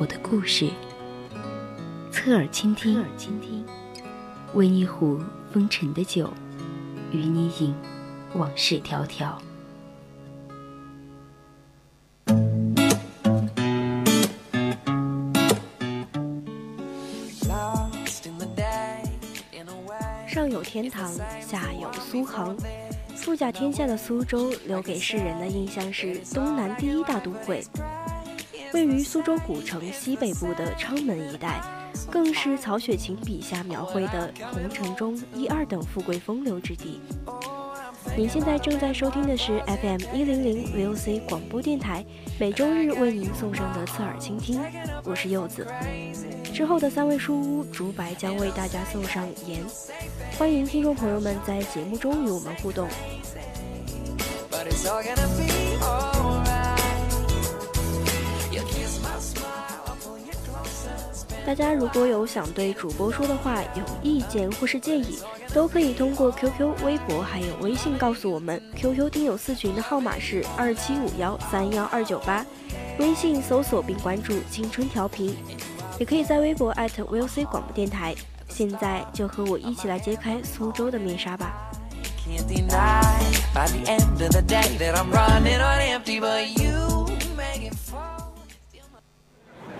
我的故事，侧耳倾听，侧耳倾听，温一壶。风尘的酒，与你饮往事迢迢。上有天堂，下有苏杭，富甲天下的苏州，留给世人的印象是东南第一大都会，位于苏州古城西北部的昌门一带。更是曹雪芹笔下描绘的红尘中一二等富贵风流之地。您现在正在收听的是 FM 一零零 VOC 广播电台，每周日为您送上的侧耳倾听，我是柚子。之后的三位书屋竹白将为大家送上盐，欢迎听众朋友们在节目中与我们互动。大家如果有想对主播说的话、有意见或是建议，都可以通过 QQ、微博还有微信告诉我们。QQ 听友四群的号码是二七五幺三幺二九八，微信搜索并关注“青春调频”，也可以在微博艾特 @VOC 广播电台。现在就和我一起来揭开苏州的面纱吧。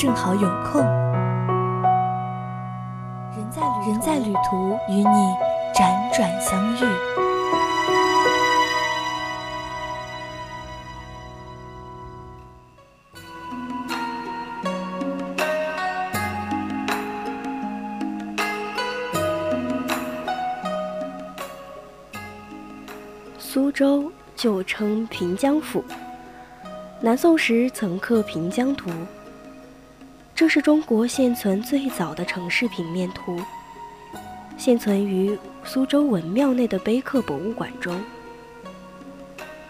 正好有空。人在旅途，与你辗转相遇。苏州旧称平江府，南宋时曾刻《平江图》，这是中国现存最早的城市平面图。现存于苏州文庙内的碑刻博物馆中，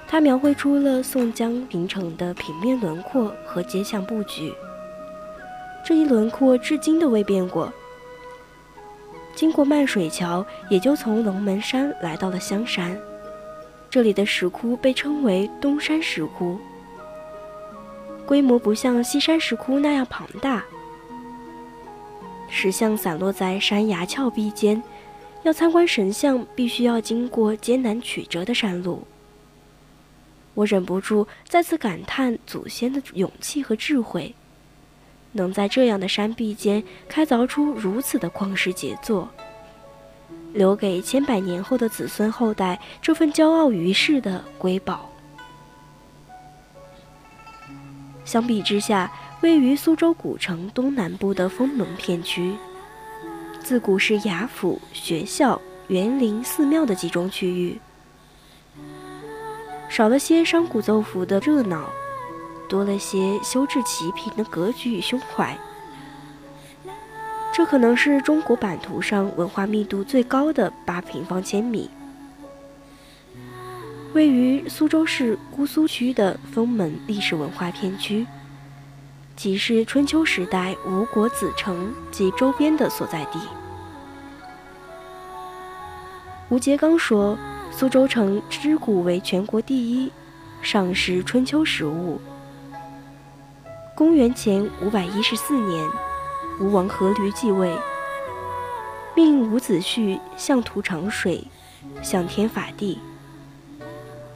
它描绘出了宋江平城的平面轮廓和街巷布局。这一轮廓至今都未变过。经过漫水桥，也就从龙门山来到了香山。这里的石窟被称为东山石窟，规模不像西山石窟那样庞大。石像散落在山崖峭壁间，要参观神像，必须要经过艰难曲折的山路。我忍不住再次感叹祖先的勇气和智慧，能在这样的山壁间开凿出如此的旷世杰作，留给千百年后的子孙后代这份骄傲于世的瑰宝。相比之下，位于苏州古城东南部的封门片区，自古是衙府、学校、园林、寺庙的集中区域，少了些商贾奏服的热闹，多了些修治齐平的格局与胸怀。这可能是中国版图上文化密度最高的八平方千米。位于苏州市姑苏区的封门历史文化片区。即是春秋时代吴国子城及周边的所在地。吴节刚说：“苏州城之古为全国第一，尚是春秋时物。”公元前五百一十四年，吴王阖闾继位，命伍子胥相图长水，向天法地，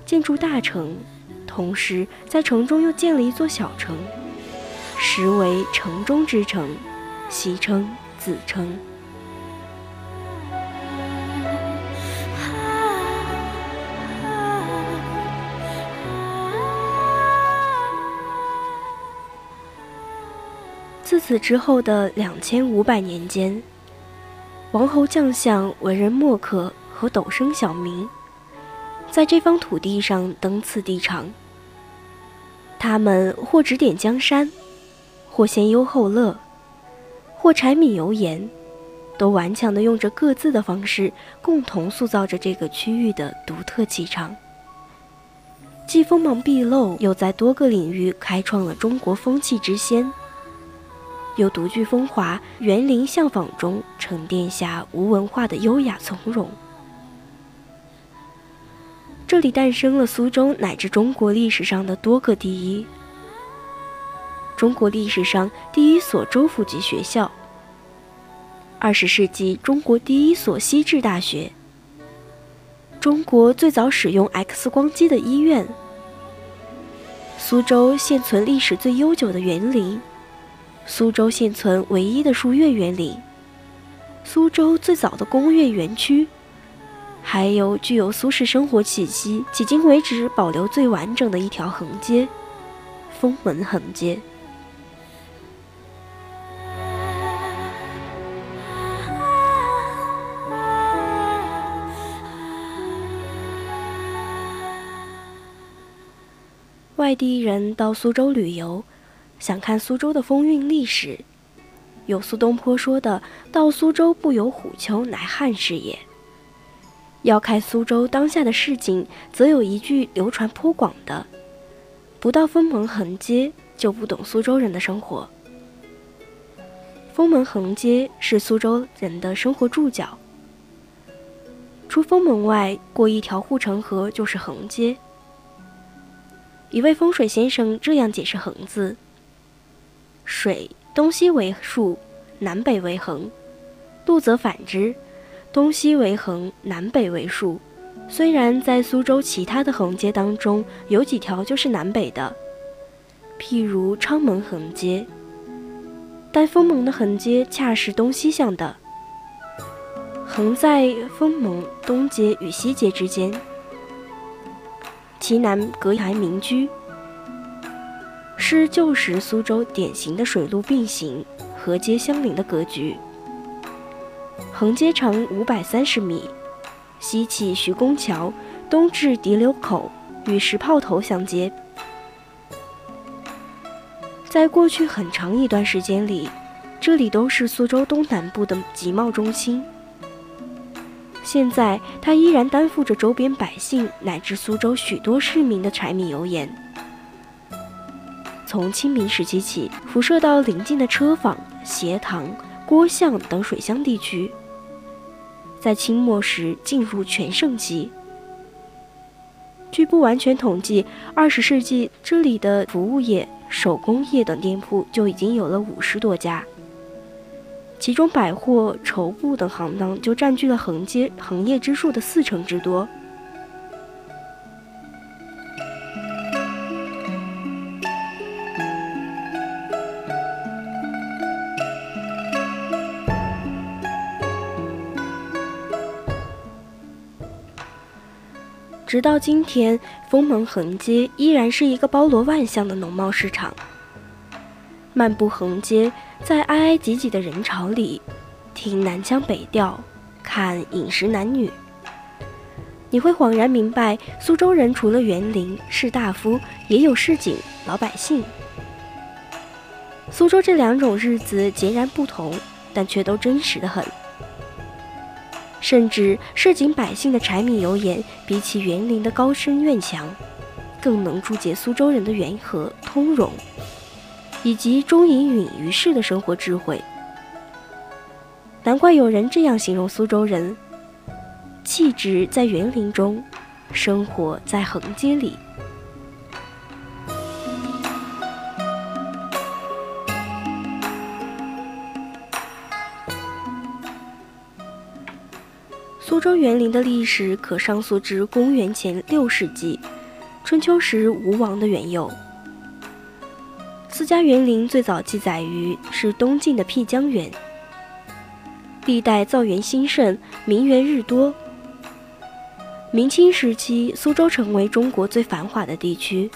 建筑大城，同时在城中又建了一座小城。实为城中之城，习称子城。自此之后的两千五百年间，王侯将相、文人墨客和斗生小民，在这方土地上登次第长。他们或指点江山，或先忧后乐，或柴米油盐，都顽强地用着各自的方式，共同塑造着这个区域的独特气场。既锋芒毕露，又在多个领域开创了中国风气之先。又独具风华，园林相仿中沉淀下无文化的优雅从容。这里诞生了苏州乃至中国历史上的多个第一：中国历史上第一所州府级学校，二十世纪中国第一所西制大学，中国最早使用 X 光机的医院，苏州现存历史最悠久的园林。苏州现存唯一的书院园林，苏州最早的工业园区，还有具有苏式生活气息、迄今为止保留最完整的一条横街——封门横街。外地人到苏州旅游。想看苏州的风韵历史，有苏东坡说的“到苏州不游虎丘，乃汉事也”。要看苏州当下的市井，则有一句流传颇广的：“不到封门横街，就不懂苏州人的生活。”封门横街是苏州人的生活注脚。出封门外，过一条护城河就是横街。一位风水先生这样解释“横”字。水东西为竖，南北为横；路则反之，东西为横，南北为竖。虽然在苏州其他的横街当中，有几条就是南北的，譬如昌门横街，但封门的横街恰是东西向的，横在封门东街与西街之间，其南隔一排民居。是旧时苏州典型的水陆并行、河街相邻的格局。横街长五百三十米，西起徐公桥，东至敌流口，与石炮头相接。在过去很长一段时间里，这里都是苏州东南部的集贸中心。现在，它依然担负着周边百姓乃至苏州许多市民的柴米油盐。从清明时期起，辐射到邻近的车坊、斜塘、郭巷等水乡地区。在清末时进入全盛期。据不完全统计，二十世纪这里的服务业、手工业等店铺就已经有了五十多家，其中百货、绸布等行当就占据了横街横业之数的四成之多。直到今天，封门横街依然是一个包罗万象的农贸市场。漫步横街，在挨挨挤挤的人潮里，听南腔北调，看饮食男女，你会恍然明白，苏州人除了园林、士大夫，也有市井老百姓。苏州这两种日子截然不同，但却都真实的很。甚至市井百姓的柴米油盐，比起园林的高深院墙，更能注解苏州人的圆和通融，以及中隐隐于世的生活智慧。难怪有人这样形容苏州人：气质在园林中，生活在横街里。州园林的历史可上溯至公元前六世纪，春秋时吴王的元佑。私家园林最早记载于是东晋的辟疆园，历代造园兴盛，名园日多。明清时期，苏州成为中国最繁华的地区，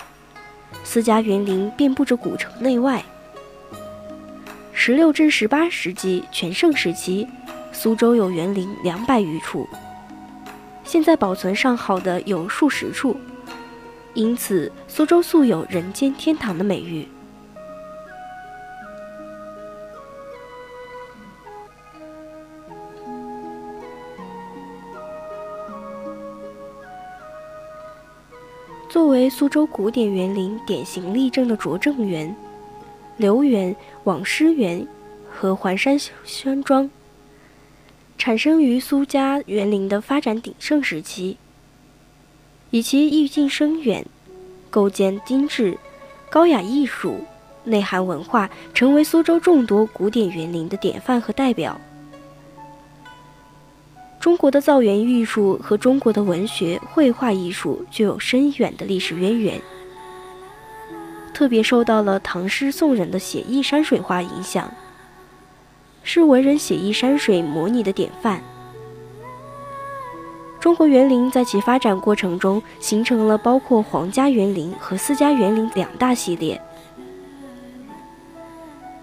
私家园林遍布着古城内外。十六至十八世纪全盛时期，苏州有园林两百余处，现在保存上好的有数十处，因此苏州素有“人间天堂”的美誉。作为苏州古典园林典型例证的拙政园、留园、网师园和环山山庄，产生于苏家园林的发展鼎盛时期，以其意境深远、构建精致、高雅艺术、内涵文化，成为苏州众多古典园林的典范和代表。中国的造园艺术和中国的文学绘画艺术具有深远的历史渊源，特别受到了唐诗宋人的写意山水画影响，是文人写意山水模拟的典范。中国园林在其发展过程中形成了包括皇家园林和私家园林两大系列，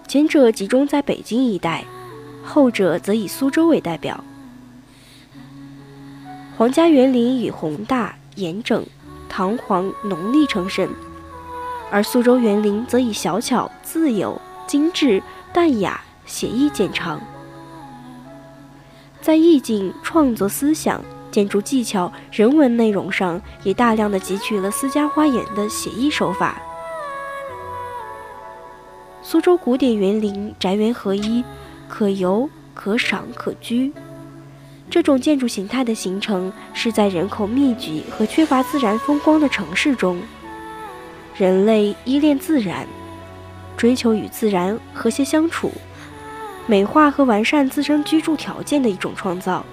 前者集中在北京一带，后者则以苏州为代表。皇家园林以宏大、严整、堂皇、浓丽称盛，而苏州园林则以小巧、自由、精致、淡雅、写意见长。在意境、创作思想、建筑技巧、人文内容上，也大量的汲取了私家花园的写意手法。苏州古典园林宅园合一，可游、可赏、可居。这种建筑形态的形成是在人口密集和缺乏自然风光的城市中，人类依恋自然，追求与自然和谐相处，美化和完善自身居住条件的一种创造。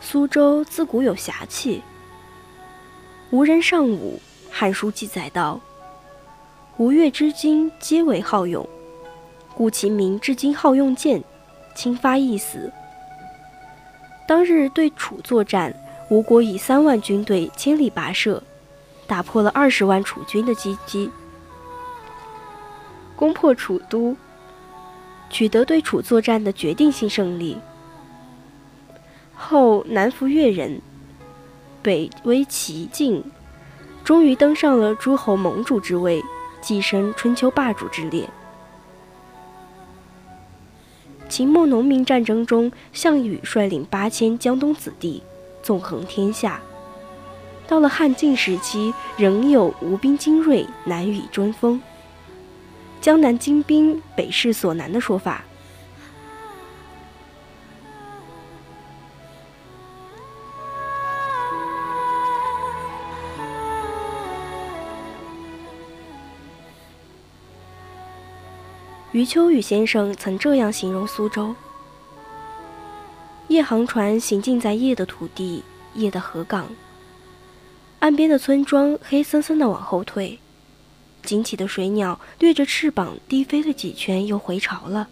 苏州自古有侠气，吴人尚武，《汉书》记载道：“吴越之今皆为好勇，故其民至今好用剑，轻发易死。”当日对楚作战，吴国以三万军队千里跋涉，打破了二十万楚军的击机，攻破楚都，取得对楚作战的决定性胜利。后南服越人，北威齐晋，终于登上了诸侯盟主之位，跻身春秋霸主之列。秦末农民战争中，项羽率领八千江东子弟，纵横天下。到了汉晋时期，仍有“吴兵精锐，难以争锋”，江南精兵，北势所难的说法。余秋雨先生曾这样形容苏州：夜航船行进在夜的土地、夜的河港，岸边的村庄黑森森地往后退，惊起的水鸟掠着翅膀低飞了几圈，又回巢了。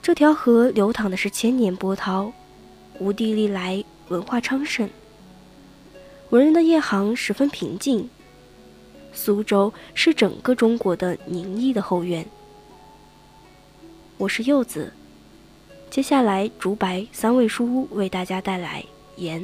这条河流淌的是千年波涛，吴地历来文化昌盛，文人的夜航十分平静。苏州是整个中国的宁毅的后院。我是柚子，接下来竹白三味书屋为大家带来《言》。